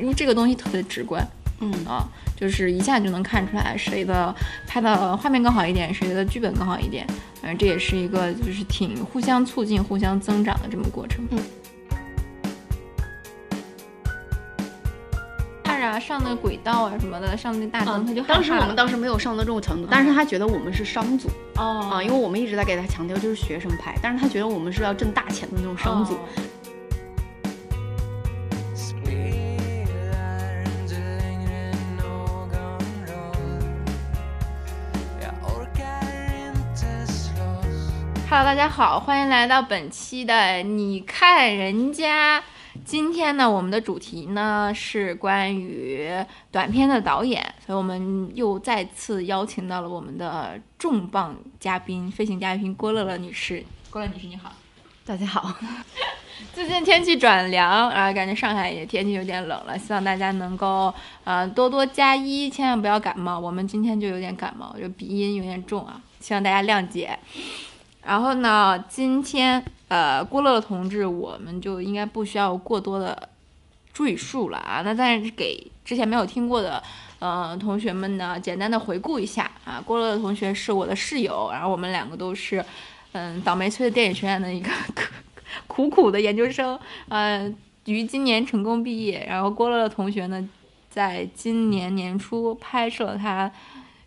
因为这个东西特别直观，嗯啊，就是一下就能看出来谁的拍的画面更好一点，谁的剧本更好一点。嗯，这也是一个就是挺互相促进、互相增长的这么过程。嗯。看着上那轨道啊什么的，上那大灯，他就当时我们当时没有上到这种程度，但是他觉得我们是商组哦啊，因为我们一直在给他强调就是学生拍，但是他觉得我们是要挣大钱的那种商组。Hello，大家好，欢迎来到本期的你看人家。今天呢，我们的主题呢是关于短片的导演，所以我们又再次邀请到了我们的重磅嘉宾，飞行嘉宾郭乐乐女士。郭乐女士你好，大家好。最近天气转凉，啊，感觉上海也天气有点冷了，希望大家能够呃多多加衣，千万不要感冒。我们今天就有点感冒，就鼻音有点重啊，希望大家谅解。然后呢，今天呃，郭乐乐同志，我们就应该不需要过多的赘述了啊。那但是给之前没有听过的呃同学们呢，简单的回顾一下啊。郭乐乐同学是我的室友，然后我们两个都是嗯倒霉催的电影学院的一个苦苦的研究生，呃，于今年成功毕业。然后郭乐乐同学呢，在今年年初拍摄了他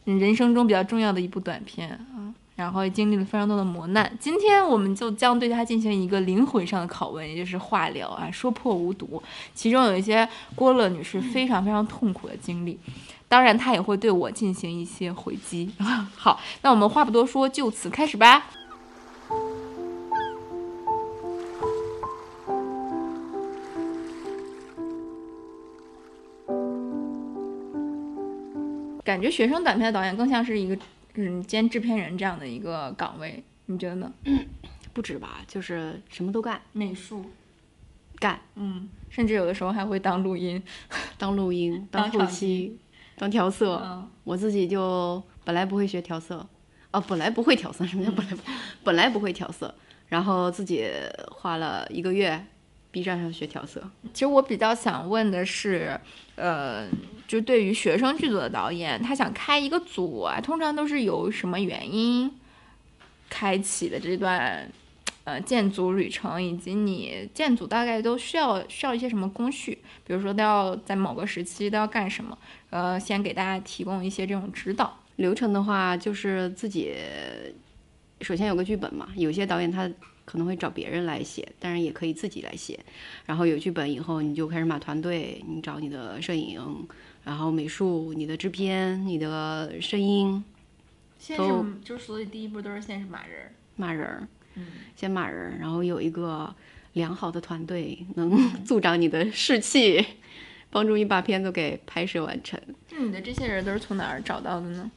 人生中比较重要的一部短片啊。然后也经历了非常多的磨难，今天我们就将对他进行一个灵魂上的拷问，也就是化疗啊，说破无毒。其中有一些郭乐女士非常非常痛苦的经历，当然她也会对我进行一些回击。好，那我们话不多说，就此开始吧。感觉学生短片的导演更像是一个。嗯，兼制片人这样的一个岗位，你觉得呢？不止吧，就是什么都干，美术干，嗯，甚至有的时候还会当录音，当录音，当后期，当调色。嗯，我自己就本来不会学调色，哦，本来不会调色，什么叫本来？本来不会调色，然后自己花了一个月，B 站上学调色。其实我比较想问的是，呃。就对于学生剧组的导演，他想开一个组啊，通常都是由什么原因开启的这段呃建组旅程，以及你建组大概都需要需要一些什么工序，比如说都要在某个时期都要干什么，呃，先给大家提供一些这种指导流程的话，就是自己首先有个剧本嘛，有些导演他。可能会找别人来写，当然也可以自己来写。然后有剧本以后，你就开始码团队，你找你的摄影，然后美术、你的制片、你的声音。先是就是所以第一步都是先是码人，码人，嗯，先码人，然后有一个良好的团队能 助长你的士气，帮助你把片子给拍摄完成。那你的这些人都是从哪儿找到的呢？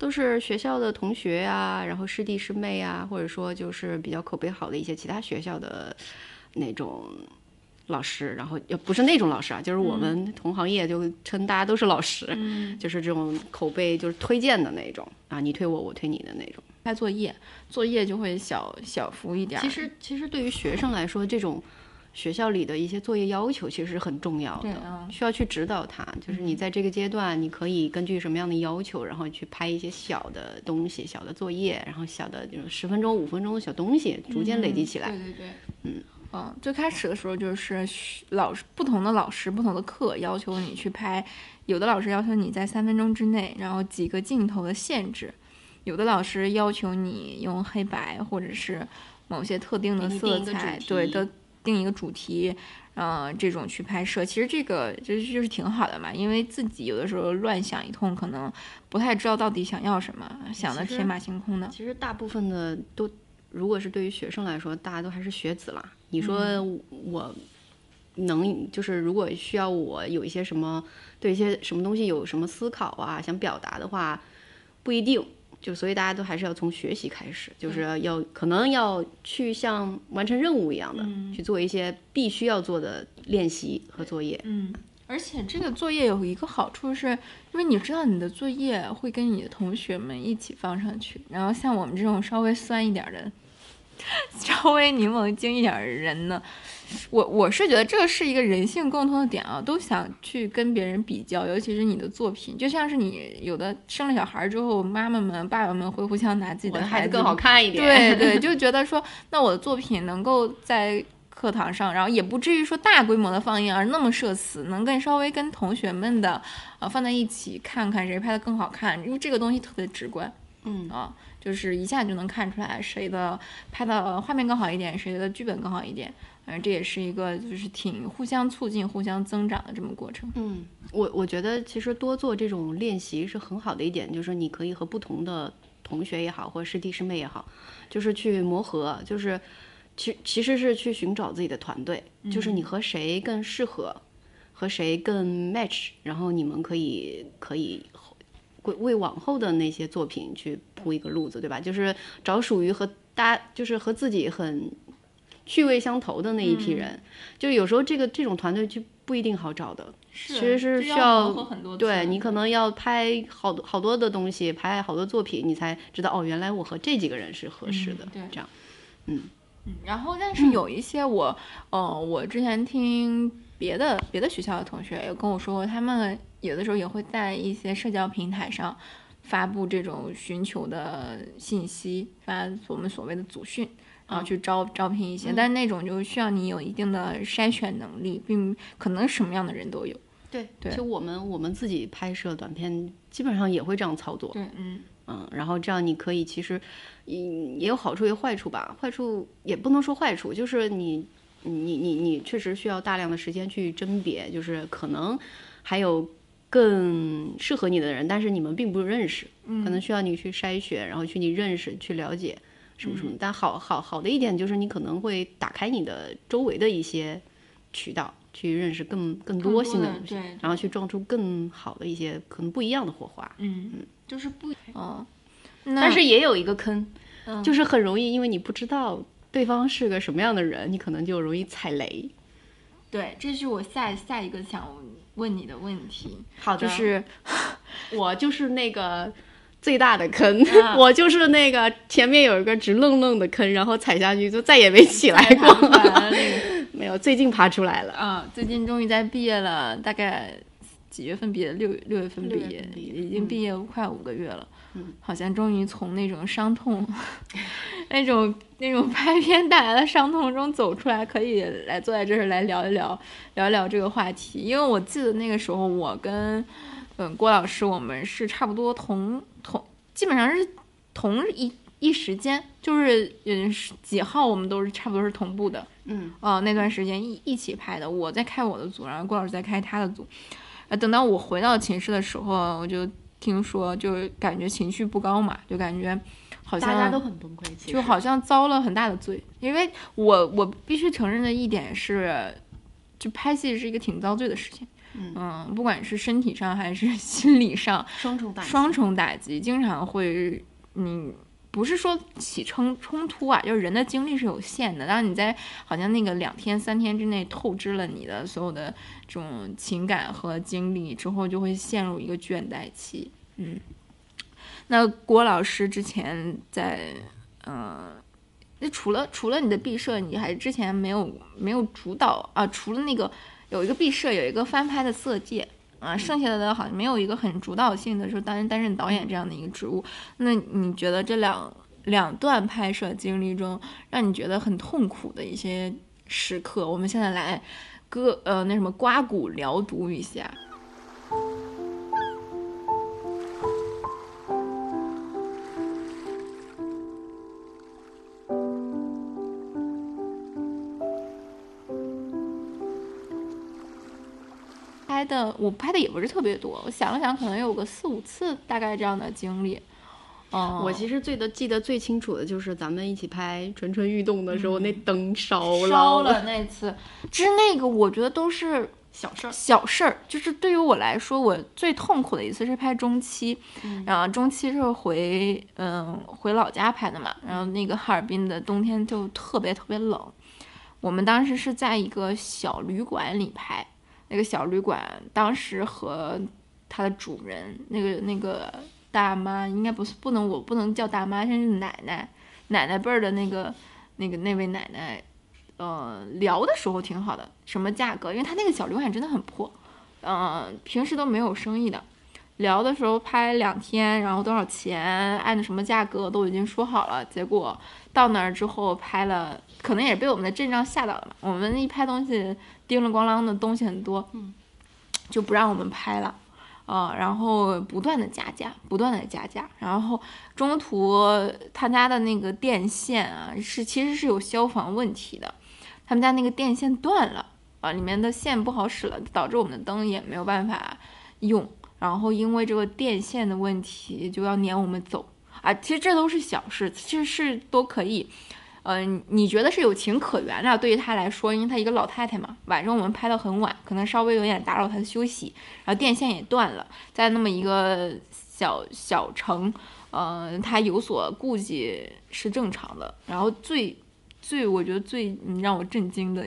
都是学校的同学呀，然后师弟师妹呀，或者说就是比较口碑好的一些其他学校的那种老师，然后也不是那种老师啊，就是我们同行业就称大家都是老师，就是这种口碑就是推荐的那种啊，你推我，我推你的那种。拍作业，作业就会小小幅一点。其实其实对于学生来说，这种。学校里的一些作业要求其实是很重要的，需要去指导他。就是你在这个阶段，你可以根据什么样的要求，然后去拍一些小的东西、小的作业，然后小的就是十分钟、五分钟的小东西，逐渐累积起来。对对对，嗯嗯，最开始的时候就是老师不同的老师、不同的课要求你去拍，有的老师要求你在三分钟之内，然后几个镜头的限制；有的老师要求你用黑白或者是某些特定的色彩，对的。定一个主题，嗯，这种去拍摄，其实这个就是就是挺好的嘛，因为自己有的时候乱想一通，可能不太知道到底想要什么，想的天马行空的。其实大部分的都，如果是对于学生来说，大家都还是学子啦。你说我能就是如果需要我有一些什么对一些什么东西有什么思考啊，想表达的话，不一定。就所以大家都还是要从学习开始，就是要可能要去像完成任务一样的去做一些必须要做的练习和作业。嗯，而且这个作业有一个好处是，因为你知道你的作业会跟你的同学们一起放上去，然后像我们这种稍微酸一点的、稍微柠檬精一点的人呢，我我是觉得这是一个人性共通的点啊，都想去跟别人比较，尤其是你的作品，就像是你有的生了小孩之后，妈妈们、爸爸们会互相拿自己的孩子孩更好看一点，对对，就觉得说，那我的作品能够在课堂上，然后也不至于说大规模的放映而那么社死，能跟稍微跟同学们的啊放在一起看看谁拍的更好看，因为这个东西特别直观，嗯啊。就是一下就能看出来谁的拍的画面更好一点，谁的剧本更好一点。反正这也是一个就是挺互相促进、互相增长的这么过程。嗯，我我觉得其实多做这种练习是很好的一点，就是说你可以和不同的同学也好，或者师弟师妹也好，就是去磨合，就是其其实是去寻找自己的团队，就是你和谁更适合，和谁更 match，然后你们可以可以。为为往后的那些作品去铺一个路子，对吧？就是找属于和大，就是和自己很趣味相投的那一批人。就有时候这个这种团队就不一定好找的，其实是需要对你可能要拍好多好多的东西，拍好多作品，你才知道哦，原来我和这几个人是合适的。对，这样，嗯嗯。然后，但是有一些我，嗯，我之前听别的别的学校的同学也跟我说过，他们。有的时候也会在一些社交平台上发布这种寻求的信息，发我们所谓的组训，然后去招招聘一些，但是那种就需要你有一定的筛选能力，并可能什么样的人都有。对，对，就我们我们自己拍摄短片，基本上也会这样操作。对，嗯嗯，然后这样你可以其实，嗯，也有好处也有坏处吧。坏处也不能说坏处，就是你你你你确实需要大量的时间去甄别，就是可能还有。更适合你的人，但是你们并不认识，可能需要你去筛选，然后去你认识、去了解什么什么。但好好好的一点就是，你可能会打开你的周围的一些渠道，去认识更更多新的东西，然后去撞出更好的一些可能不一样的火花。嗯嗯，就是不哦，但是也有一个坑，就是很容易，因为你不知道对方是个什么样的人，你可能就容易踩雷。对，这是我下下一个想。问你的问题，好的，就是 我就是那个最大的坑，我就是那个前面有一个直愣愣的坑，然后踩下去就再也没起来过。没有，最近爬出来了。啊！最近终于在毕业了，大概几月份毕业？六六月份毕业，已经毕业快五个月了。好像终于从那种伤痛，那种那种拍片带来的伤痛中走出来，可以来坐在这儿来聊一聊，聊一聊这个话题。因为我记得那个时候，我跟嗯郭老师，我们是差不多同同，基本上是同一一时间，就是嗯几号我们都是差不多是同步的。嗯，哦，那段时间一一起拍的，我在开我的组，然后郭老师在开他的组。呃，等到我回到寝室的时候，我就。听说就感觉情绪不高嘛，就感觉好像大家都很崩溃，就好像遭了很大的罪。因为我我必须承认的一点是，就拍戏是一个挺遭罪的事情。嗯，不管是身体上还是心理上，双重打双重打击，经常会你。不是说起冲冲突啊，就是人的精力是有限的。当你在好像那个两天三天之内透支了你的所有的这种情感和精力之后，就会陷入一个倦怠期。嗯，那郭老师之前在，嗯，那除了除了你的毕设，你还之前没有没有主导啊？除了那个有一个毕设，有一个翻拍的色戒。啊，剩下的好像没有一个很主导性的，说担任担任导演这样的一个职务。那你觉得这两两段拍摄经历中，让你觉得很痛苦的一些时刻，我们现在来割呃那什么刮骨疗毒一下。我拍的也不是特别多，我想了想，可能有个四五次，大概这样的经历。哦，我其实最的记得最清楚的就是咱们一起拍《蠢蠢欲动》的时候，那灯烧了。烧了那次，其实那个我觉得都是 小事儿，小事儿。就是对于我来说，我最痛苦的一次是拍中期，然后中期是回嗯回老家拍的嘛，然后那个哈尔滨的冬天就特别特别冷，我们当时是在一个小旅馆里拍。那个小旅馆当时和它的主人，那个那个大妈，应该不是不能我不能叫大妈，先是奶奶，奶奶辈儿的那个那个那位奶奶，呃，聊的时候挺好的，什么价格？因为他那个小旅馆真的很破，嗯、平时都没有生意的。聊的时候拍两天，然后多少钱，按的什么价格都已经说好了。结果到那儿之后拍了，可能也是被我们的阵仗吓到了吧。我们一拍东西，叮了咣啷的东西很多，嗯，就不让我们拍了。啊、然后不断的加价，不断的加价，然后中途他家的那个电线啊，是其实是有消防问题的，他们家那个电线断了啊，里面的线不好使了，导致我们的灯也没有办法用。然后因为这个电线的问题，就要撵我们走啊。其实这都是小事，其实是都可以。嗯、你觉得是有情可原的，对于她来说，因为她一个老太太嘛，晚上我们拍到很晚，可能稍微有点打扰她的休息，然后电线也断了，在那么一个小小城，呃，她有所顾忌是正常的。然后最最我觉得最让我震惊的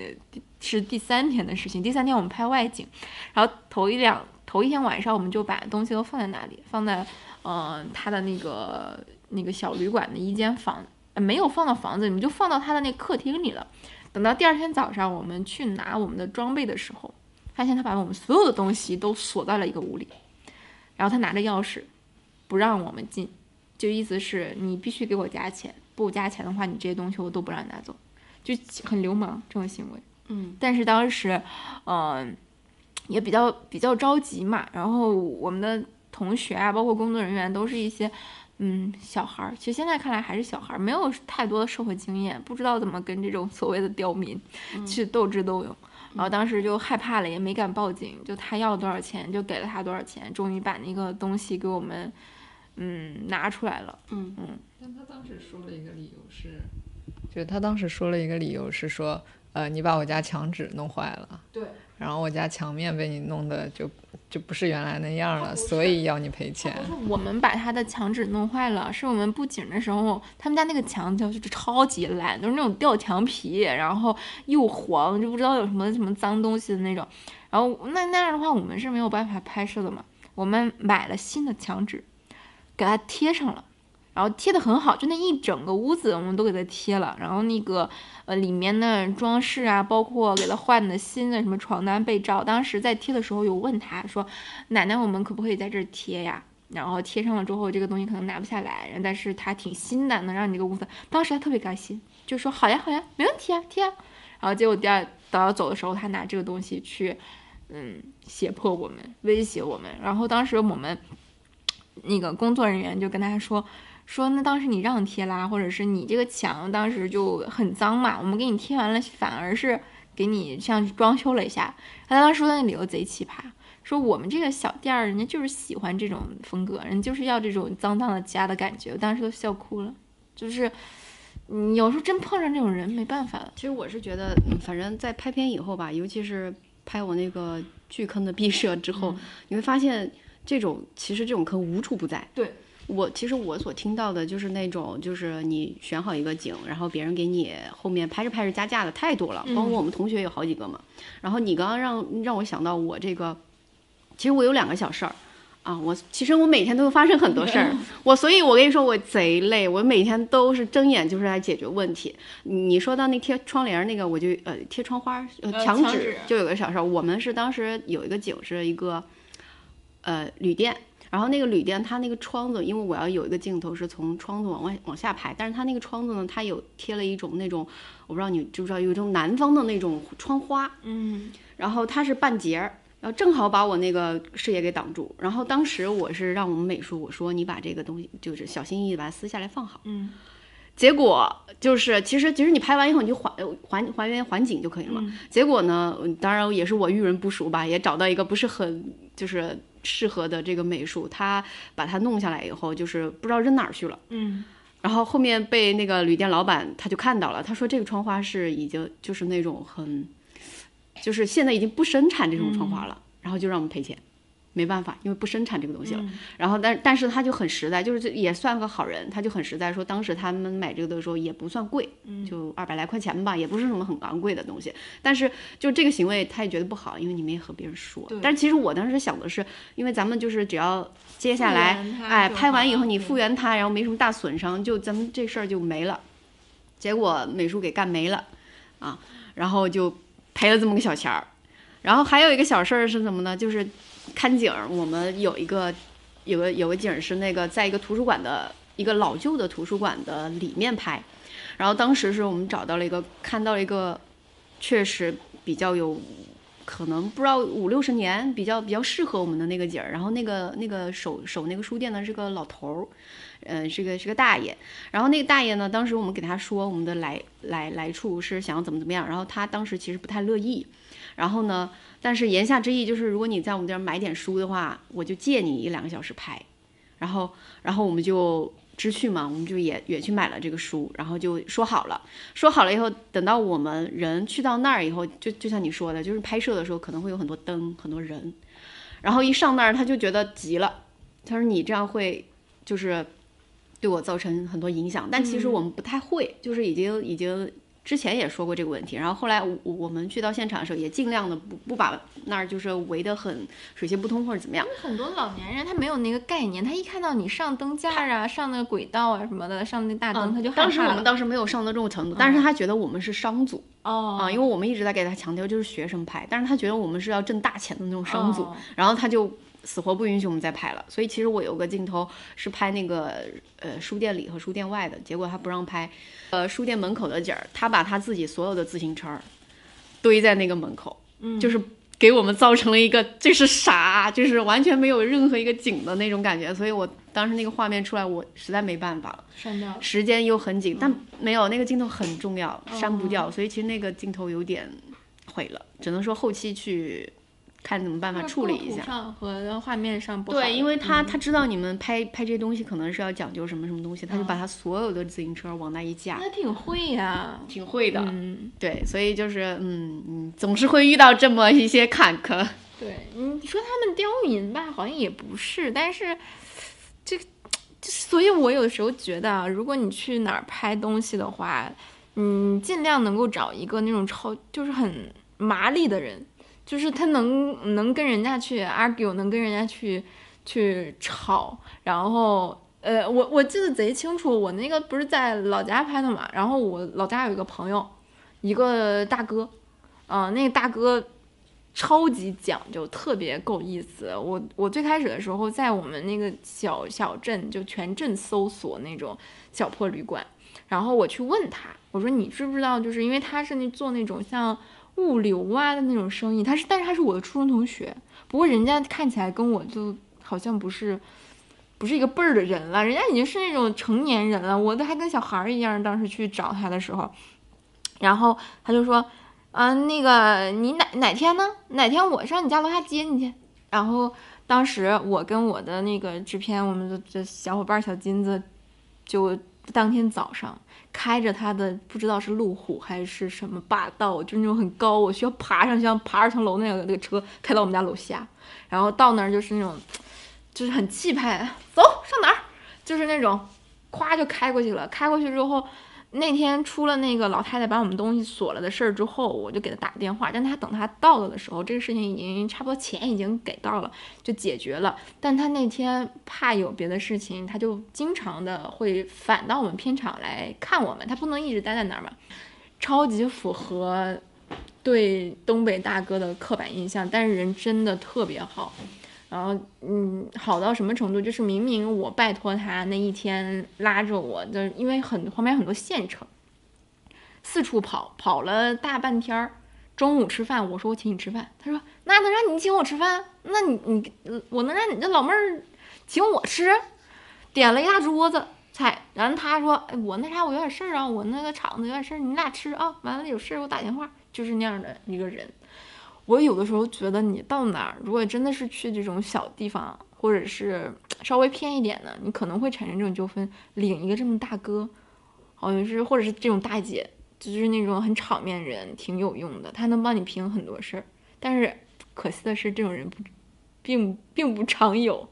是第三天的事情，第三天我们拍外景，然后头一两头一天晚上我们就把东西都放在那里，放在呃他的那个那个小旅馆的一间房，没有放到房子里，我们就放到他的那客厅里了。等到第二天早上我们去拿我们的装备的时候，发现他把我们所有的东西都锁在了一个屋里，然后他拿着钥匙不让我们进，就意思是你必须给我加钱，不加钱的话，你这些东西我都不让你拿走，就很流氓这种行为。嗯但是当时，嗯、也比较比较着急嘛。然后我们的同学啊，包括工作人员，都是一些嗯小孩儿。其实现在看来还是小孩儿，没有太多的社会经验，不知道怎么跟这种所谓的刁民去斗智斗勇。然后当时就害怕了，也没敢报警。就他要了多少钱，就给了他多少钱，终于把那个东西给我们嗯拿出来了。嗯但他当时说了一个理由是，就是他当时说了一个理由是说，呃，你把我家墙纸弄坏了，对，然后我家墙面被你弄的就就不是原来那样了，所以要你赔钱。我们把他的墙纸弄坏了，是我们布景的时候，他们家那个墙就是超级烂，都是那种掉墙皮，然后又黄，就不知道有什么什么脏东西的那种。然后那那样的话，我们是没有办法拍摄的嘛。我们买了新的墙纸，给它贴上了，然后贴的很好，就那一整个屋子我们都给它贴了。然后那个呃里面的装饰啊，包括给它换的新的什么床单被罩，当时在贴的时候有问他说。奶奶，我们可不可以在这儿贴呀？然后贴上了之后，这个东西可能拿不下来，但是它挺新的，能让你这个屋子。当时他特别开心，就说好呀好呀，没问题啊，贴啊。然后结果第二等到走的时候，他拿这个东西去，嗯，胁迫我们，威胁我们。然后当时我们那个工作人员就跟他说。说那当时你让贴啦，或者是你这个墙当时就很脏嘛，我们给你贴完了，反而是给你像装修了一下。他当时说的那理由贼奇葩，说我们这个小店儿，人家就是喜欢这种风格，人就是要这种脏脏的家的感觉。我当时都笑哭了，就是，你，有时候真碰上这种人没办法的。其实我是觉得，嗯反正在拍片以后吧，尤其是拍我那个巨坑的 毕设之后，你会发现这种其实这种坑无处不在。对，我其实我所听到的就是那种，就是你选好一个景，然后别人给你后面拍着拍着加价的太多了，包括我们同学有好几个嘛。然后你刚刚让让我想到我这个，其实我有两个小事儿。啊，我其实我每天都会发生很多事儿，我所以，我跟你说，我贼累，我每天都是睁眼就是来解决问题。你说到那贴窗帘儿那个，我就呃贴窗花儿呃墙纸就有个小事儿，我们是当时有一个景是一个呃旅店，然后那个旅店它那个窗子，因为我要有一个镜头是从窗子往外往下拍，但是它那个窗子呢，它有贴了一种那种，我不知道你知不知道，有一种南方的那种窗花，嗯然后它是半截儿，然后正好把我那个视野给挡住。然后当时我是让我们美术我说你把这个东西就是小心翼翼地把它撕下来放好。嗯结果就是其实其实你拍完以后你就还还还原环景就可以了嘛。嗯结果呢，嗯当然也是我遇人不淑吧，也找到一个不是很就是适合的这个美术，他把它弄下来以后，就是不知道扔哪儿去了。嗯。然后后面被那个旅店老板他就看到了，他说这个窗花是已经就是那种很，就是现在已经不生产这种窗花了，然后就让我们赔钱，没办法，因为不生产这个东西了。然后但但是他就很实在，就是这也算个好人，他就很实在说，当时他们买这个的时候也不算贵，就二百来块钱吧，也不是什么很昂贵的东西。但是就这个行为他也觉得不好，因为你没和别人说。但是其实我当时想的是，因为咱们就是只要接下来哎拍完以后你复原它，然后没什么大损伤，就咱们这事儿就没了。结果美术给干没了，啊，然后就赔了这么个小钱儿。然后还有一个小事儿是什么呢？就是看景儿，我们有一个有个有个景儿是那个在一个图书馆的一个老旧的图书馆的里面拍，然后当时是我们找到了一个看到了一个确实比较有可能不知道五六十年比较比较适合我们的那个景儿，然后那个那个守守那个书店的是个老头儿，嗯、是个是个大爷，然后那个大爷呢，当时我们给他说我们的来来来处是想要怎么怎么样，然后他当时其实不太乐意，然后呢，但是言下之意就是如果你在我们这儿买点书的话，我就借你一两个小时拍，然后然后我们就知趣嘛，我们就也也去买了这个书，然后就说好了，说好了以后，等到我们人去到那儿以后，就就像你说的，就是拍摄的时候可能会有很多灯，很多人，然后一上那儿他就觉得急了，他说你这样会就是对我造成很多影响，但其实我们不太会，就是已经已经。之前也说过这个问题，然后后来我我们去到现场的时候，也尽量的不不把那儿就是围得很水泄不通或者怎么样。很多老年人他没有那个概念，他一看到你上灯架啊、上那个轨道啊什么的，上那大灯，他就害当时我们。当时没有上到这种程度，但是他觉得我们是商组哦啊，因为我们一直在给他强调就是学生拍，但是他觉得我们是要挣大钱的那种商组，哦然后他就死活不允许我们再拍了。所以其实我有个镜头是拍那个呃书店里和书店外的，结果他不让拍，呃书店门口的景儿，他把他自己所有的自行车儿堆在那个门口，嗯就是。给我们造成了一个这是啥，就是完全没有任何一个景的那种感觉，所以我当时那个画面出来，我实在没办法了。删掉。时间又很嗯紧，但没有那个镜头很重要，删不哦掉，所以其实那个镜头有点毁了，只能说后期去看怎么办法处理一下。上和画面上不好。对，因为他嗯他知道你们拍拍这些东西可能是要讲究什么什么东西，他就把他所有的自行车往那一架，他挺会呀。挺会的。嗯，对，所以就是嗯嗯，总是会遇到这么一些坎坷。对，你说他们刁民吧，好像也不是，但是这个，这所以我有的时候觉得啊，如果你去哪儿拍东西的话，嗯，尽量能够找一个那种超就是很麻利的人，就是他能能跟人家去 argue，能跟人家去去吵，然后。呃，我我记得贼清楚，我那个不是在老家拍的嘛，然后我老家有一个朋友，一个大哥，嗯、那个大哥超级讲究，特别够意思。我我最开始的时候，在我们那个小小镇，就全镇搜索那种小破旅馆，然后我去问他，我说你知不知道，就是因为他是那做那种像物流啊的那种生意，他是但是他是我的初中同学，不过人家看起来跟我就好像不是。不是一个辈儿的人了，人家已经是那种成年人了，我都还跟小孩儿一样。当时去找他的时候，然后他就说：“啊，那个你哪哪天呢？哪天我上你家楼下接你去。”然后当时我跟我的那个制片，我们的这小伙伴小金子，就当天早上开着他的不知道是路虎还是什么霸道，就那种很高，我需要爬上去像爬二层楼那样的那个车开到我们家楼下，然后到那儿就是那种就是很气派，走上哪儿，就是那种咵就开过去了。开过去之后，那天出了那个老太太把我们东西锁了的事儿之后，我就给她打个电话，但她等她到了的时候，这个事情已经差不多钱已经给到了，就解决了。但她那天怕有别的事情，她就经常的会返到我们片场来看我们，她不能一直待在那儿嘛，超级符合对东北大哥的刻板印象，但是人真的特别好。然后，嗯，好到什么程度？就是明明我拜托他那一天拉着我，的因为很旁边很多县城，四处跑，跑了大半天儿。中午吃饭，我说我请你吃饭，他说那能让你请我吃饭？那你你我能让你这老妹儿请我吃？点了一大桌子菜，然后他说，哎，我那啥，我有点事儿啊，我那个厂子有点事儿，你俩吃啊。完了有事儿我打电话，就是那样的一个人。我有的时候觉得你到哪儿，如果真的是去这种小地方，或者是稍微偏一点的，你可能会产生这种纠纷。领一个这么大哥，好像是或者是这种大姐，就是那种很场面人，挺有用的，他能帮你平很多事儿。但是可惜的是，这种人不并并不常有。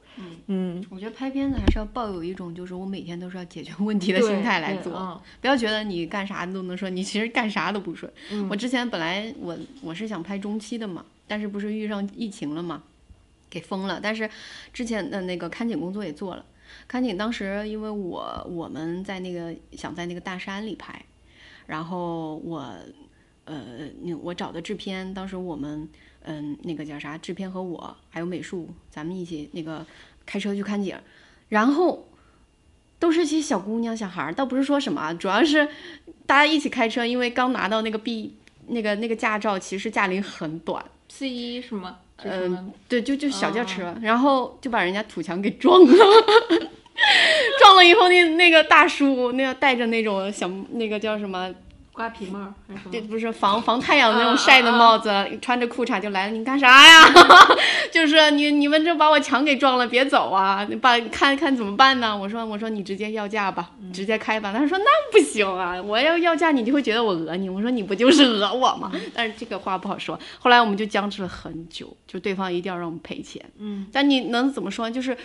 嗯，我觉得拍片子还是要抱有一种就是我每天都是要解决问题的心态来做，不要觉得你干啥都能说，你其实干啥都不顺。嗯。我之前本来我我是想拍中期的嘛，但是不是遇上疫情了嘛，给封了。但是之前的那个看景工作也做了，看景当时因为我我们在那个想在那个大山里拍，然后我呃，那我找的制片，当时我们嗯那个叫啥制片和我还有美术，咱们一起那个开车去看景，然后都是些小姑娘小孩儿，倒不是说什么啊，主要是大家一起开车，因为刚拿到那个 B 那个那个驾照，其实驾龄很短，C 一是吗？嗯，对，就就小轿车，然后就把人家土墙给撞了，撞了以后那那个大叔那个带着那种小那个叫什么？瓜皮帽还是什么？对，不是防防太阳那种啊晒的啊帽子，穿着裤衩就来了，你干啥呀？就是你你们这把我墙给撞了，别走啊！你把看看怎么办呢？我说我说你直接要价吧，直接开吧。他说那不行啊，我要要价你就会觉得我讹你。我说你不就是讹我吗？但是这个话不好说。后来我们就僵持了很久，就对方一定要让我们赔钱。嗯，但你能怎么说？就是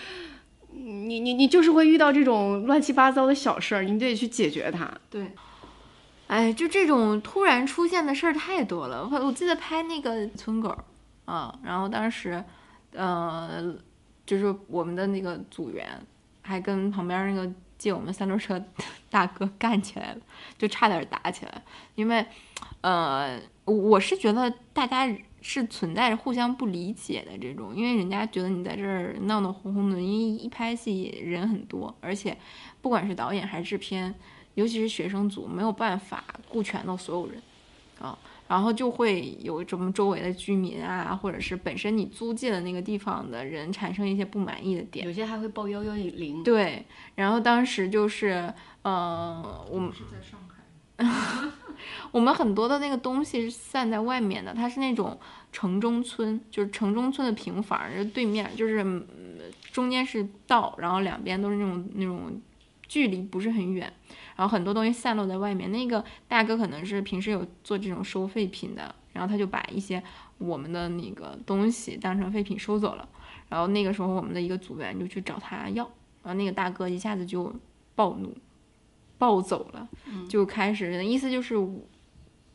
你你你就是会遇到这种乱七八糟的小事儿，你得去解决它。对。哎，就这种突然出现的事儿太多了。我我记得拍那个村狗，啊，然后当时，呃，就是我们的那个组员还跟旁边那个借我们三轮车大哥干起来了，就差点打起来。因为，呃，我是觉得大家是存在着互相不理解的这种，因为人家觉得你在这儿闹闹哄哄的，因为一拍戏人很多，而且不管是导演还是制片。尤其是学生组没有办法顾全到所有人，啊，然后就会有什么周围的居民啊，或者是本身你租借的那个地方的人产生一些不满意的点。有些还会报幺幺零。对，然后当时就是，呃，我们是在上海。我们很多的那个东西是散在外面的，它是那种城中村，就是城中村的平房，就对面就是、嗯、中间是道，然后两边都是那种那种距离不是很远。然后很多东西散落在外面，那个大哥可能是平时有做这种收废品的，然后他就把一些我们的那个东西当成废品收走了。然后那个时候我们的一个组员就去找他要，然后那个大哥一下子就暴怒，暴走了，就开始意思就是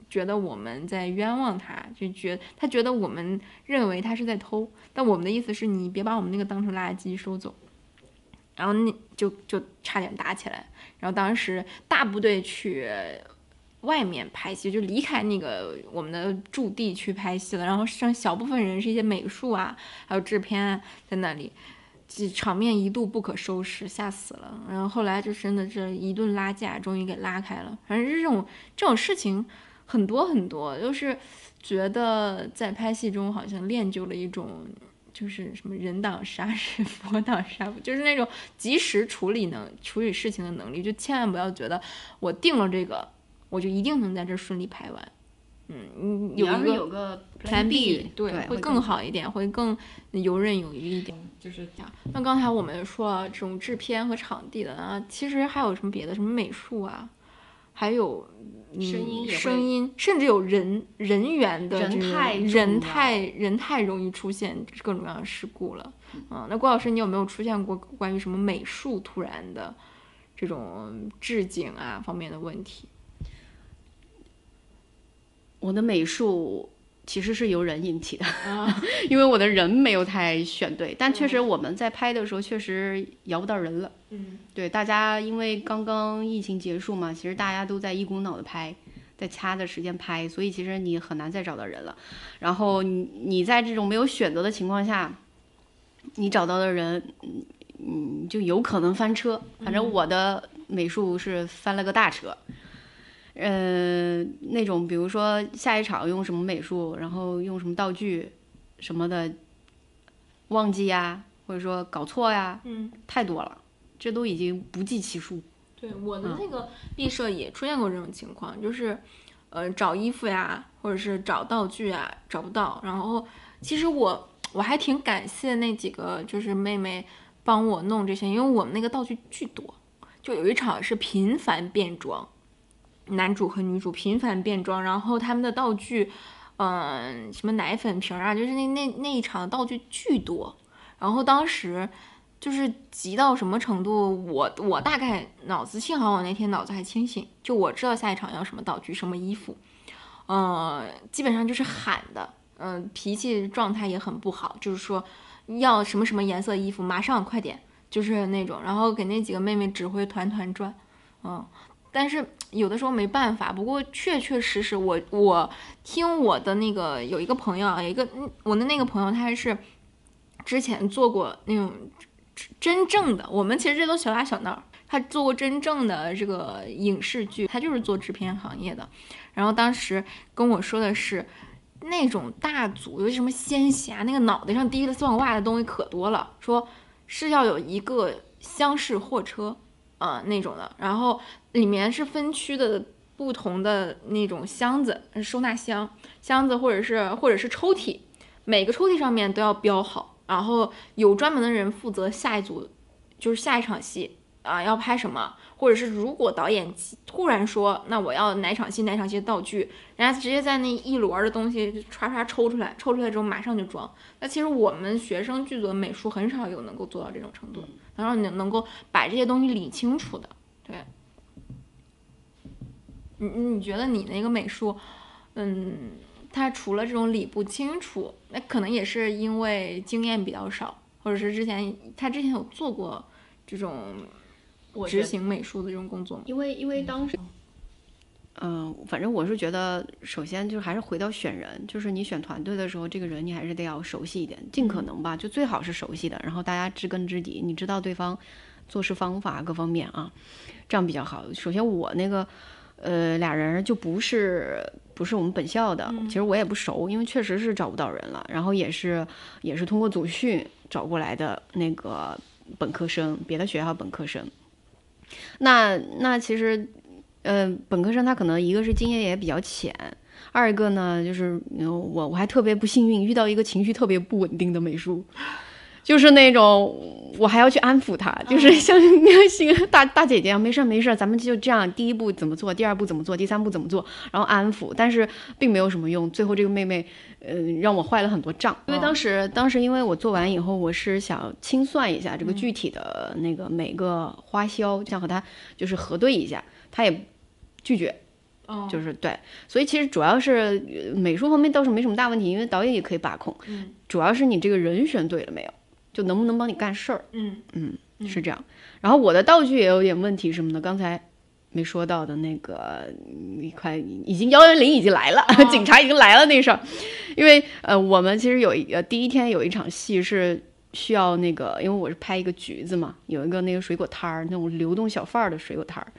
觉得我们在冤枉他，就觉他觉得我们认为他是在偷，但我们的意思是你别把我们那个当成垃圾收走。然后那就就差点打起来，然后当时大部队去外面拍戏，就离开那个我们的驻地去拍戏了，然后剩小部分人是一些美术啊，还有制片啊在那里，场面一度不可收拾，吓死了。然后后来就真的是一顿拉架，终于给拉开了。反正这种这种事情很多很多，就是觉得在拍戏中好像练就了一种。就是什么人挡杀人，佛挡杀佛，就是那种及时处理能处理事情的能力，就千万不要觉得我定了这个，我就一定能在这顺利拍完。嗯，有一个有个 Plan B，对，会更好一点，会更游刃有余一点。就是这样那刚才我们说这种制片和场地的啊，其实还有什么别的，什么美术啊，还有。声音、声音，甚至有人人员的人太人太人太容易出现各种各样的事故了。嗯，那郭老师，你有没有出现过关于什么美术突然的这种置景啊方面的问题？我的美术其实是由人引起的，啊、因为我的人没有太选对，但确实我们在拍的时候确实摇不到人了。嗯，对，大家因为刚刚疫情结束嘛，其实大家都在一股脑的拍，在掐的时间拍，所以其实你很难再找到人了。然后你你在这种没有选择的情况下，你找到的人，嗯嗯，就有可能翻车。反正我的美术是翻了个大车。呃，那种比如说下一场用什么美术，然后用什么道具什么的，忘记呀，或者说搞错呀，嗯，太多了，这都已经不计其数。对，我的那个毕设也出现过这种情况，就是呃找衣服呀，或者是找道具啊找不到，然后其实我我还挺感谢那几个就是妹妹帮我弄这些，因为我们那个道具巨多，就有一场是频繁变装。男主和女主频繁变装，然后他们的道具，嗯、什么奶粉瓶啊，就是那那那一场道具巨多。然后当时就是急到什么程度，我我大概脑子幸好我那天脑子还清醒，就我知道下一场要什么道具、什么衣服，呃，基本上就是喊的，嗯、脾气状态也很不好，就是说要什么什么颜色衣服，马上快点，就是那种，然后给那几个妹妹指挥团团转，嗯。但是有的时候没办法。不过确确实实我，我听我的那个有一个朋友啊，有一个我的那个朋友，他还是之前做过那种真正的，我们其实这都小打小闹。他做过真正的这个影视剧，他就是做制片行业的。然后当时跟我说的是，那种大组，尤其什么仙侠，那个脑袋上滴了算卦的东西可多了，说是要有一个厢式货车，呃那种的，然后里面是分区的不同的那种箱子，收纳箱、箱子或者是或者是抽屉，每个抽屉上面都要标好，然后有专门的人负责下一组，就是下一场戏。啊，要拍什么，或者是如果导演突然说，那我要哪场戏哪场戏道具，人家直接在那一摞的东西唰唰抽出来，抽出来之后马上就装。那其实我们学生剧组美术很少有能够做到这种程度，然后你能够把这些东西理清楚的。对，你你觉得你那个美术，嗯，他除了这种理不清楚，那可能也是因为经验比较少，或者是之前他之前有做过这种。执行美术的这种工作吗，因为因为当时，嗯，反正我是觉得，首先就是还是回到选人，就是你选团队的时候，这个人你还是得要熟悉一点，尽可能吧，就最好是熟悉的，然后大家知根知底，你知道对方做事方法各方面啊，这样比较好。首先我那个呃俩人就不是不是我们本校的，其实我也不熟，因为确实是找不到人了，然后也是也是通过组训找过来的那个本科生，别的学校本科生。那那其实，呃，本科生他可能一个是经验也比较浅，二一个呢就是我我还特别不幸运遇到一个情绪特别不稳定的美术，就是那种我还要去安抚他，就是像那个 大大姐姐一样，没事没事，咱们就这样，第一步怎么做，第二步怎么做，第三步怎么做，然后安抚，但是并没有什么用，最后这个妹妹。嗯，让我坏了很多账，因为当时，当时因为我做完以后，我是想清算一下这个具体的那个每个花销，想和他就是核对一下，他也拒绝，就是对，所以其实主要是美术方面倒是没什么大问题，因为导演也可以把控，嗯，主要是你这个人选对了没有，就能不能帮你干事儿，嗯。嗯，是这样，然后我的道具也有点问题什么的，刚才。没说到的那个一块，已经幺幺零已经来了，警察已经来了那事儿，因为呃，我们其实有一个第一天有一场戏是需要那个，因为我是拍一个橘子嘛，有一个那个水果摊儿，那种流动小贩儿的水果摊儿，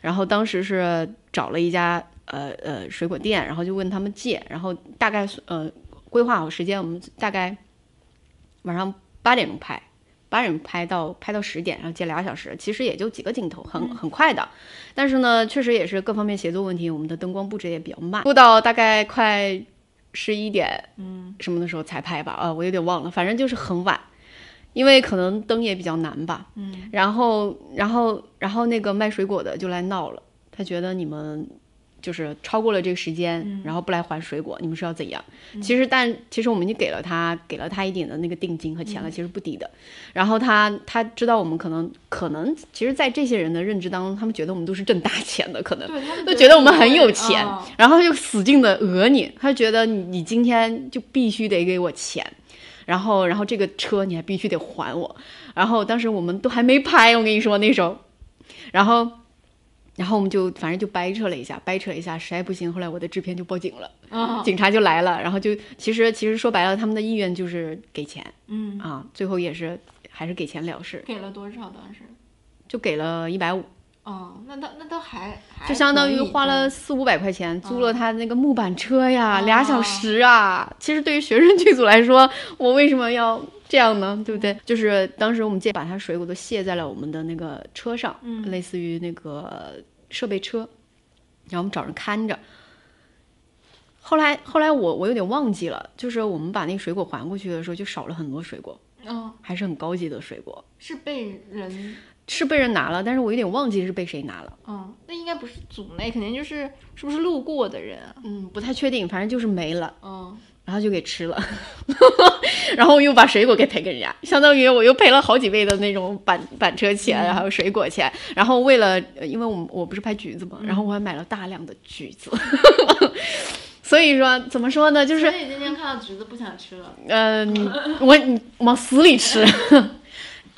然后当时是找了一家呃呃水果店，然后就问他们借，然后大概呃规划好时间，我们大概晚上八点钟拍。八点拍到拍到十点，然后借俩小时，其实也就几个镜头，很很快的。但是呢，确实也是各方面协作问题，我们的灯光布置也比较慢，播到大概快十一点，嗯，什么的时候才拍吧？啊，我有点忘了，反正就是很晚，因为可能灯也比较难吧。嗯，然后然后然后那个卖水果的就来闹了，他觉得你们。就是超过了这个时间，然后不来还水果，你们是要怎样？其实，但其实我们已经给了他，给了他一点的那个定金和钱了，其实不低的。然后他他知道我们可能可能，其实，在这些人的认知当中，他们觉得我们都是挣大钱的，可能都觉得我们很有钱，然后就使劲的讹你。他觉得你你今天就必须得给我钱，然后然后这个车你还必须得还我。然后当时我们都还没拍，我跟你说那时候，然后。然后我们就反正就掰扯了一下，掰扯一下，实在不行，后来我的制片就报警了，警察就来了，然后就其实其实说白了，他们的意愿就是给钱，嗯啊，最后也是还是给钱了事。给了多少当时？就给了一百五。哦，那倒那倒还就相当于花了四五百块钱租了他那个木板车呀，俩小时啊。其实对于学生剧组来说，我为什么要？这样呢，对不对？就是当时我们借把他水果都卸在了我们的那个车上，嗯，类似于那个设备车，然后我们找人看着。后来后来我我有点忘记了，就是我们把那个水果还过去的时候，就少了很多水果，哦，还是很高级的水果，是被人是被人拿了，但是我有点忘记是被谁拿了，嗯，那应该不是组内，肯定就是是不是路过的人，嗯，不太确定，反正就是没了，嗯。然后就给吃了，然后又把水果给赔给人家，相当于我又赔了好几倍的那种板板车钱，还有水果钱。然后为了，因为我我不是拍橘子嘛，然后我还买了大量的橘子。所以说，怎么说呢？就是你今天看到橘子不想吃了。嗯，我往死里吃。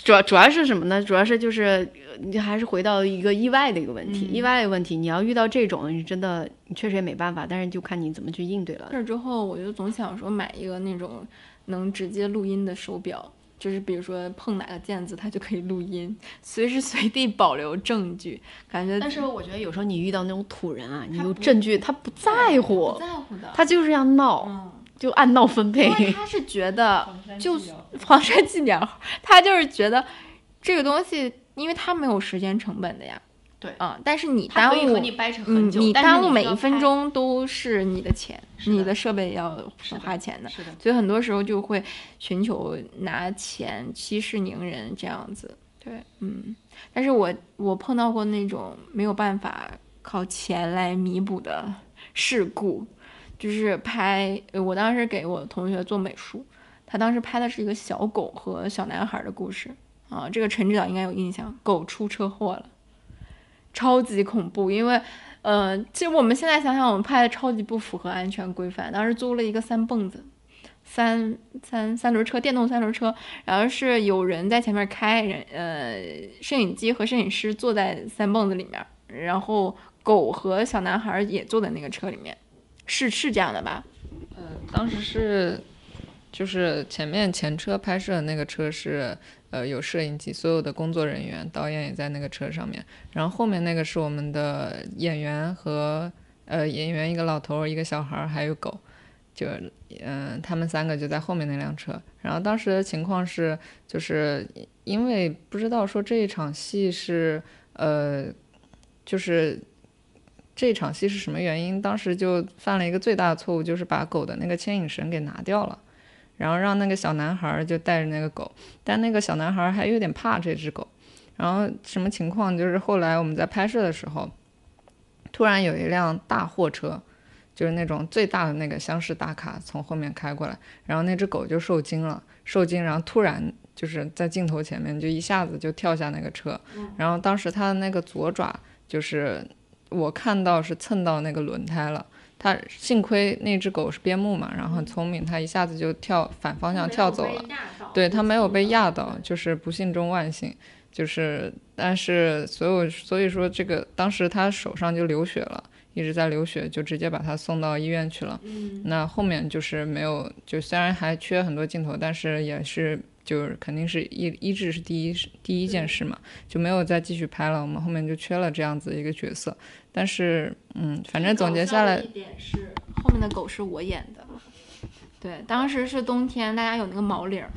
主要主要是什么呢？主要是就是呃你还是回到一个意外的一个问题，意外的问题，你要遇到这种，你真的你确实也没办法，但是就看你怎么去应对了。事之后，我就总想说买一个那种能直接录音的手表，就是比如说碰哪个键子它就可以录音，随时随地保留证据，感觉但是我觉得有时候你遇到那种土人啊，你有证据，他不在乎不，在乎的。他就是要闹，嗯，就按闹分配因。为他是觉得就是黄山寄鸟，他就是觉得这个东西，因为他没有时间成本的呀。对嗯，但是你耽误嗯很，久，你耽误每一。分钟都是你的钱，的你的设备要花钱的，是的，所以很多时候就会寻求拿钱息事宁人这样子。对，嗯，但是我我碰到过那种没有办法靠钱来弥补的事故，就是拍，我当时给我同学做美术，他当时拍的是一个小狗和小男孩的故事啊，这个陈指导应该有印象，狗出车祸了，超级恐怖，因为。呃，其实我们现在想想，我们拍的超级不符合安全规范。当时租了一个三蹦子，三三三轮车，电动三轮车，然后是有人在前面开，人呃，摄影机和摄影师坐在三蹦子里面，然后狗和小男孩也坐在那个车里面，是是这样的吧？呃，当时是就是前面前车拍摄的那个车是呃有摄影机，所有的工作人员、导演也在那个车上面，然后后面那个是我们的演员和呃演员一个老头儿、一个小孩儿还有狗，就嗯、他们三个就在后面那辆车。然后当时的情况是，就是因为不知道说这一场戏是呃就是。这场戏是什么原因？当时就犯了一个最大的错误，就是把狗的那个牵引绳给拿掉了，然后让那个小男孩儿就带着那个狗，但那个小男孩儿还有点怕这只狗。然后什么情况？就是后来我们在拍摄的时候，突然有一辆大货车，就是那种最大的那个厢式大卡从后面开过来，然后那只狗就受惊了，受惊，然后突然就是在镜头前面就一下子就跳下那个车，然后当时它的那个左爪就是我看到是蹭到那个轮胎了。它幸亏那只狗是边牧嘛，然后很聪明，它一下子就跳反方向跳走了。对，它没有被压到，就是不幸中万幸。就是，但是所有所以说这个当时他手上就流血了，一直在流血，就直接把他送到医院去了。嗯，那后面就是没有，就虽然还缺很多镜头，但是也是就是肯定是医医治是第一第一件事嘛，就没有再继续拍了。我们后面就缺了这样子一个角色，但是嗯，反正总结下来一，点是后面的狗是我演的，对，当时是冬天，大家有那个毛领儿。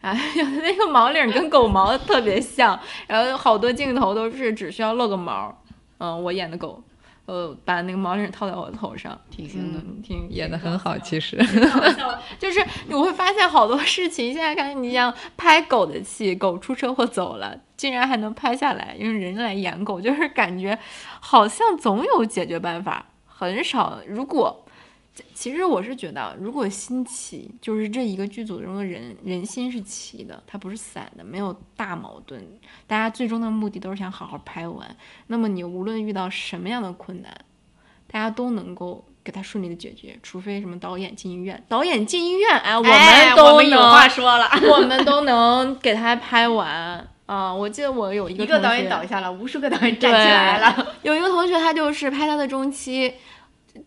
啊，有的那个毛领儿跟狗毛特别像，然后好多镜头都是只需要露个毛，嗯，我演的狗，呃，把那个毛领套在我的头上，挺行的。嗯，挺演的很好，其实。实。就是你会发现好多事情，现在看你像拍狗的戏，狗出车祸走了，竟然还能拍下来，用人来演狗，就是感觉好像总有解决办法，很少。如果其实我是觉得，如果心齐，就是这一个剧组中的人人心是齐的，它不是散的，没有大矛盾，大家最终的目的都是想好好拍完。那么你无论遇到什么样的困难，大家都能够给他顺利的解决，除非什么导演进医院，导演进医院，哎，我哎们都们有话说了，我们都能给他拍完啊！我记得我有一个一个导演倒下了，无数个导演站起来了。有一个同学，他就是拍他的中期，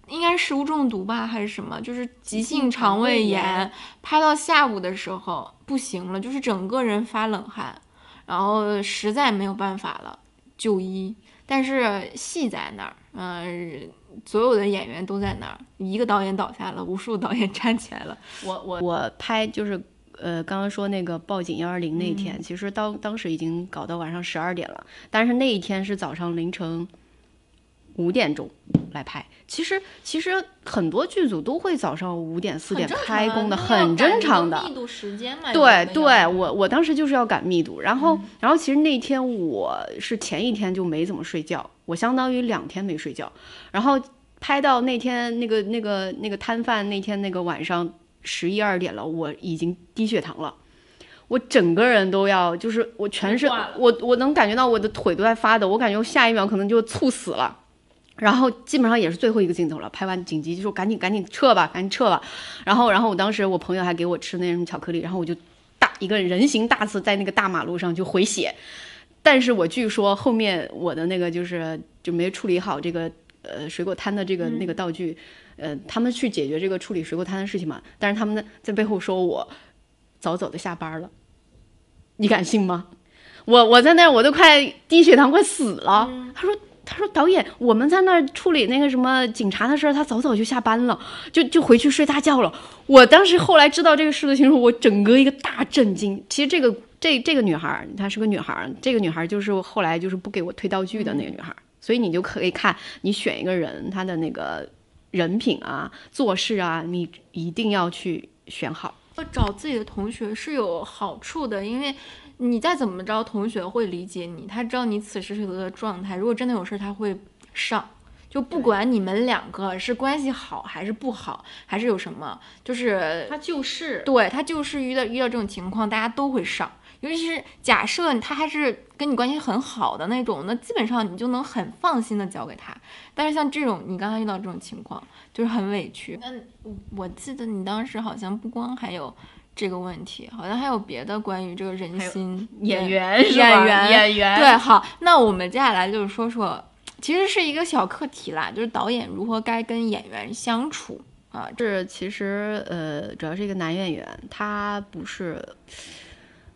应该食物中毒吧，还是什么，就是急性肠胃炎炎，拍到下午的时候不行了，就是整个人发冷汗，然后实在没有办法了，就医。但是戏在那儿，嗯、所有的演员都在那儿，一个导演倒下了，无数导演站起来了。我我我拍就是呃，刚刚说那个报警幺二零那一天，其实当当时已经搞到晚上十二点了，但是那一天是早上凌晨五点钟来拍。其实其实很多剧组都会早上五点四点开工的，很正常的。密度时间嘛。对对，我我当时就是要赶密度，然后、然后其实那天我是前一天就没怎么睡觉，我相当于两天没睡觉，然后拍到那天那个那个那个摊贩那天那个晚上十一二点了，我已经低血糖了。我整个人都要，就是我全身我我能感觉到我的腿都在发抖，我感觉我下一秒可能就猝死了。然后基本上也是最后一个镜头了，拍完紧急就说赶紧赶紧撤吧，赶紧撤吧。然后然后我当时我朋友还给我吃那什么巧克力，然后我就大一个人形大字在那个大马路上就回血。但是我据说后面我的那个就是就没处理好这个呃水果摊的这个那个道具，呃，他们去解决这个处理水果摊的事情嘛，但是他们在背后说我早早的下班了，你敢信吗？我我在那儿我都快低血糖快死了。他说他说导演我们在那儿处理那个什么警察的事儿，他早早就下班了，就就回去睡大觉了。我当时后来知道这个事的情况，我整个一个大震惊。其实这个这这个女孩她是个女孩，这个女孩就是后来就是不给我推道具的那个女孩，所以你就可以看你选一个人他的那个人品啊、做事啊，你一定要去选好。找自己的同学是有好处的，因为你再怎么着，同学会理解你，他知道你此时此刻的状态。如果真的有事儿，他会上。就不管你们两个是关系好还是不好，还是有什么，就是他就是对他就是遇到遇到这种情况，大家都会上。尤其是假设他还是跟你关系很好的那种，那基本上你就能很放心的交给他。但是像这种你刚才遇到这种情况，就是很委屈。那我记得你当时好像不光还有这个问题，好像还有别的关于这个人心演员演员演员对，好，那我们接下来就是说说，其实是一个小课题啦，就是导演如何该跟演员相处啊。这其实呃，主要是一个男演员，他不是，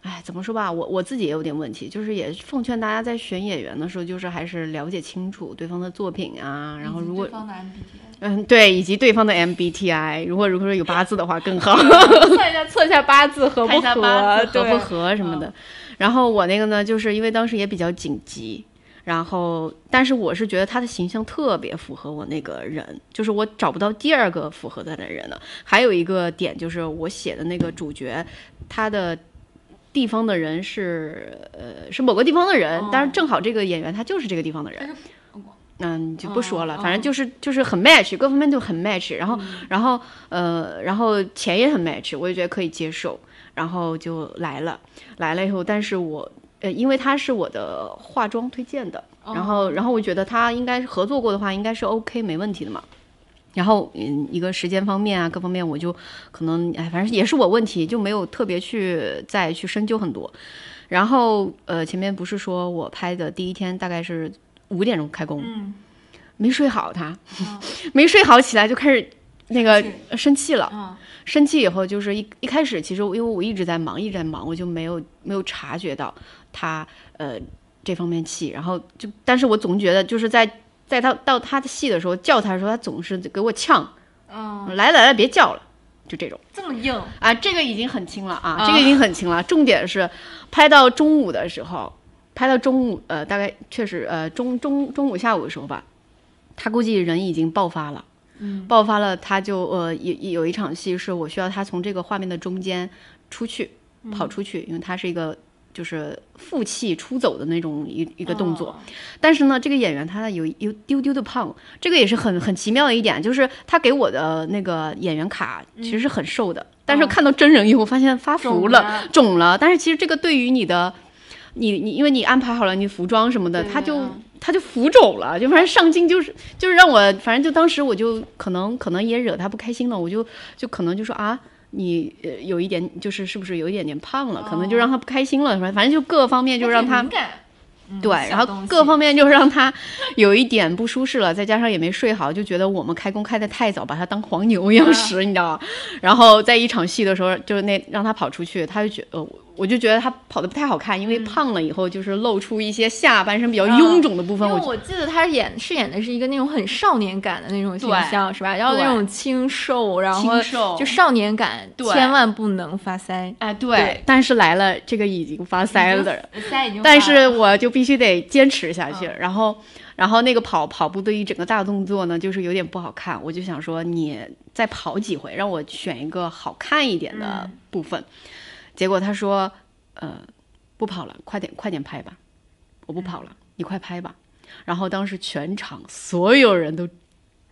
哎，怎么说吧，我我自己也有点问题，就是也奉劝大家在选演员的时候，就是还是了解清楚对方的作品啊，然后如果对方的 MBTI 嗯对，以及对方的 MBTI，如果如果说有八字的话更好。测一下测一下八字合不合，合对不合什么的。然后我那个呢，就是因为当时也比较紧急，然后但是我是觉得他的形象特别符合我那个人，就是我找不到第二个符合他的人了。还有一个点就是我写的那个主角，他的。地方的人是呃是某个地方的人，但是正好这个演员他就是这个地方的人，嗯，就不说了，哦反正就是就是很 match，各方面都很 match，然后、嗯。然后呃然后钱也很 match，我也觉得可以接受，然后就来了，来了以后，但是我呃因为他是我的化妆推荐的，哦。然后然后我觉得他应该是合作过的话，应该是 OK 没问题的嘛。然后，嗯，一个时间方面啊，各方面我就可能，哎，反正也是我问题，就没有特别去再去深究很多。然后，呃，前面不是说我拍的第一天大概是五点钟开工，嗯，没睡好他，没睡好起来就开始那个生气。了，啊，生气以后就是一一开始其实因为我一直在忙，一直在忙，我就没有没有察觉到他呃这方面气，然后就但是我总觉得就是在在他到他的戏的时候叫他的时候，他总是给我呛，嗯，来来来别叫了，就这种。这么硬，啊，这个已经很轻了啊，啊。这个已经很轻了。重点是拍到中午的时候，拍到中午呃大概确实呃中中中午下午的时候吧，他估计人已经爆发了。嗯，爆发了，他就呃有有一场戏是我需要他从这个画面的中间出去，跑出去，因为他是一个就是负气出走的那种一一个动作。哦但是呢，这个演员他有有丢丢的胖，这个也是很很奇妙的一点，就是他给我的那个演员卡其实是很瘦的，但是看到真人以后发现发福肿了了，肿了。但是其实这个对于你的。你你因为你安排好了你服装什么的，对他就嗯他就浮肿了，就反正上镜就是就是让我反正就当时我就可能可能也惹他不开心了，我就就可能就说啊。你呃有一点就是是不是有一点点胖了，可能就让他不开心了，反正就各方面就让他对，然后各方面就让他有一点不舒适了，再加上也没睡好，就觉得我们开工开的太早，把他当黄牛一样使，你知道吗？然后在一场戏的时候，就是那让他跑出去，他就觉呃，我就觉得他跑的不太好看，因为胖了以后就是露出一些下半身比较臃肿的部分，因为我我记得他演饰演的是一个那种很少年感的那种形象，是吧？然后那种清瘦，然后就少年感，千万不能发腮。哎对，但是来了这个已经发腮了的人。腮已经，但是我就必须得坚持下去。然后，然后那个跑跑步的一整个大动作呢，就是有点不好看。我就想说，你再跑几回，让我选一个好看一点的嗯部分。结果他说，呃，不跑了，快点快点拍吧，我不跑了，你快拍吧。然后当时全场所有人都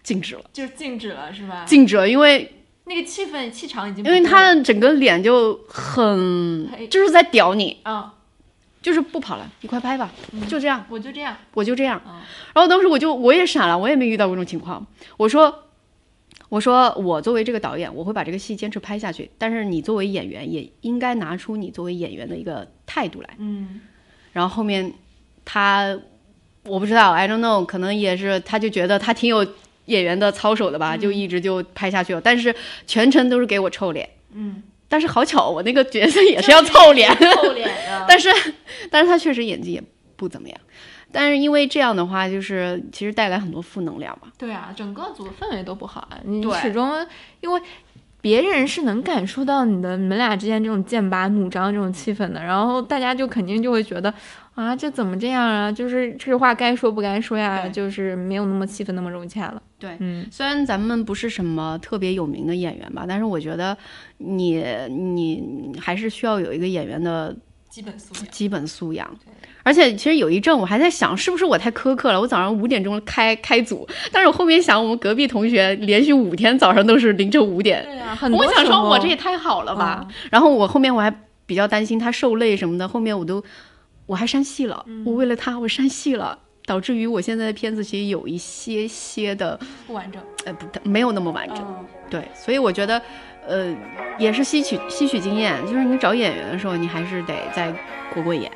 静止了，就静止了，是吧？静止了，因为那个气氛气场已经因为他的整个脸就很就是在屌你，啊，就是不跑了，你快拍吧，就这样。我就这样，我就这样嗯。然后当时我就我也傻了，我也没遇到过这种情况。我说我说我作为这个导演，我会把这个戏坚持拍下去，但是你作为演员也应该拿出你作为演员的一个态度来。嗯然后后面他我不知道，I don't know，可能也是他就觉得他挺有演员的操守的吧，就一直就拍下去了。但是全程都是给我臭脸，嗯，但是好巧，我那个角色也是要臭脸，臭脸的，但是但是他确实演技也不怎么样。但是因为这样的话，就是其实带来很多负能量嘛。对啊，整个组的氛围都不好啊。你始终因为别人是能感受到你的你们俩之间这种剑拔弩张这种气氛的，然后大家就肯定就会觉得啊，这怎么这样啊？就是这话该说不该说呀，就是没有那么气氛那么融洽了。对嗯虽然咱们不是什么特别有名的演员吧，但是我觉得你你还是需要有一个演员的基本素养。基本素养。而且其实有一阵我还在想，是不是我太苛刻了？我早上五点钟开开组，但是我后面想，我们隔壁同学连续五天早上都是凌晨五点，对啊，很多我想说，我这也太好了吧。嗯然后我后面我还比较担心他受累什么的，后面我都我还删戏了，嗯我为了他我删戏了，导致于我现在的片子其实有一些些的不完整。呃不没有那么完整。嗯对，所以我觉得，呃，也是吸取吸取经验，就是你找演员的时候，你还是得再过过眼。